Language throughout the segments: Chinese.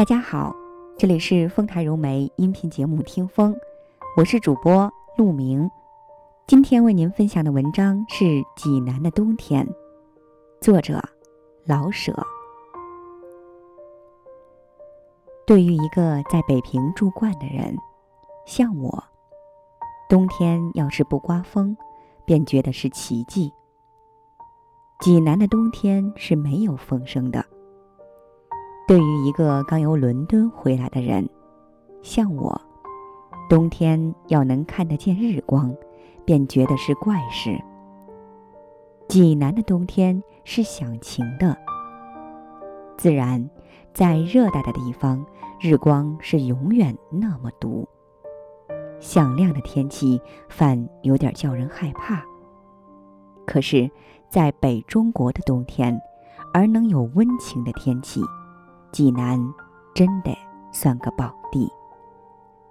大家好，这里是丰台融媒音频节目《听风》，我是主播陆明。今天为您分享的文章是《济南的冬天》，作者老舍。对于一个在北平住惯的人，像我，冬天要是不刮风，便觉得是奇迹。济南的冬天是没有风声的。对于一个刚由伦敦回来的人，像我，冬天要能看得见日光，便觉得是怪事。济南的冬天是响晴的，自然，在热带的地方，日光是永远那么毒，响亮的天气反有点叫人害怕。可是，在北中国的冬天，而能有温情的天气。济南真的算个宝地，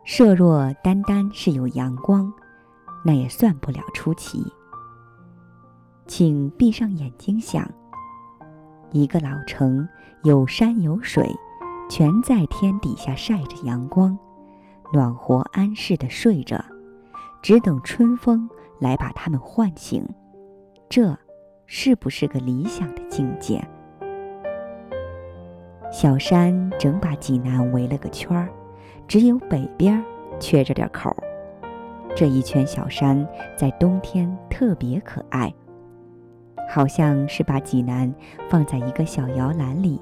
设若单单是有阳光，那也算不了出奇。请闭上眼睛想，一个老城有山有水，全在天底下晒着阳光，暖和安适的睡着，只等春风来把他们唤醒。这，是不是个理想的境界？小山整把济南围了个圈儿，只有北边缺着点口。这一圈小山在冬天特别可爱，好像是把济南放在一个小摇篮里。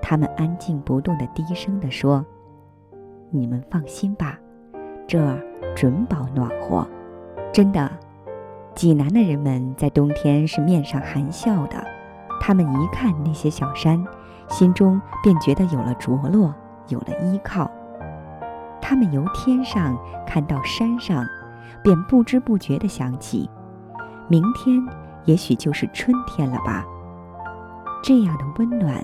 他们安静不动的低声地说：“你们放心吧，这儿准保暖和。真的，济南的人们在冬天是面上含笑的。他们一看那些小山。”心中便觉得有了着落，有了依靠。他们由天上看到山上，便不知不觉地想起，明天也许就是春天了吧。这样的温暖，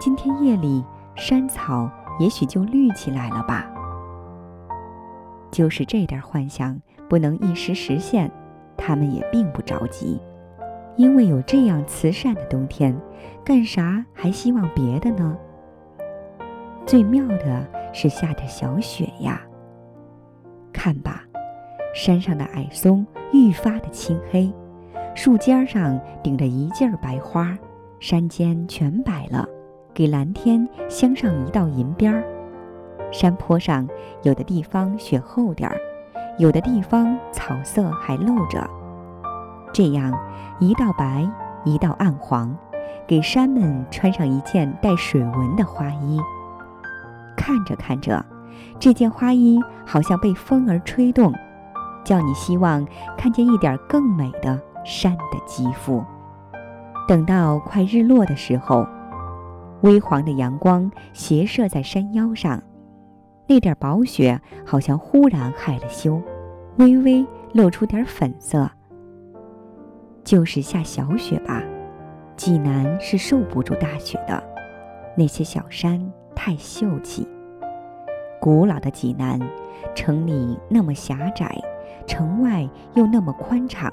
今天夜里山草也许就绿起来了吧。就是这点幻想不能一时实现，他们也并不着急。因为有这样慈善的冬天，干啥还希望别的呢？最妙的是下着小雪呀。看吧，山上的矮松愈发的青黑，树尖上顶着一劲儿白花，山间全白了，给蓝天镶上一道银边儿。山坡上有的地方雪厚点儿，有的地方草色还露着。这样，一道白，一道暗黄，给山们穿上一件带水纹的花衣。看着看着，这件花衣好像被风儿吹动，叫你希望看见一点更美的山的肌肤。等到快日落的时候，微黄的阳光斜射在山腰上，那点薄雪好像忽然害了羞，微微露出点粉色。就是下小雪吧，济南是受不住大雪的。那些小山太秀气。古老的济南，城里那么狭窄，城外又那么宽敞。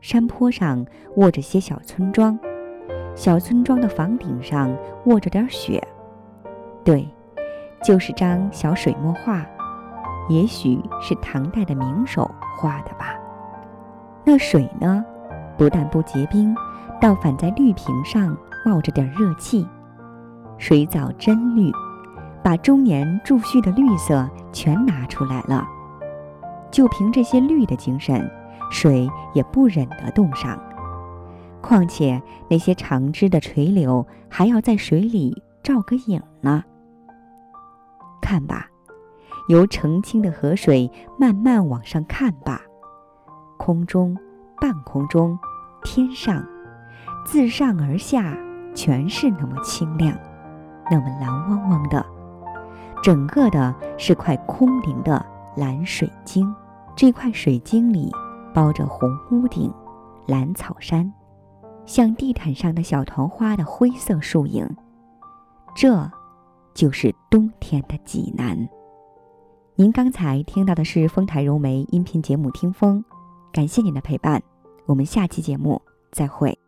山坡上卧着些小村庄，小村庄的房顶上卧着点雪。对，就是张小水墨画，也许是唐代的名手画的吧。那水呢？不但不结冰，倒反在绿瓶上冒着点热气，水藻真绿，把中年贮蓄的绿色全拿出来了。就凭这些绿的精神，水也不忍得冻上。况且那些长枝的垂柳还要在水里照个影呢。看吧，由澄清的河水慢慢往上看吧，空中，半空中。天上，自上而下，全是那么清亮，那么蓝汪汪的，整个的是块空灵的蓝水晶。这块水晶里包着红屋顶、蓝草山，像地毯上的小团花的灰色树影。这，就是冬天的济南。您刚才听到的是丰台融媒音频节目《听风》，感谢您的陪伴。我们下期节目再会。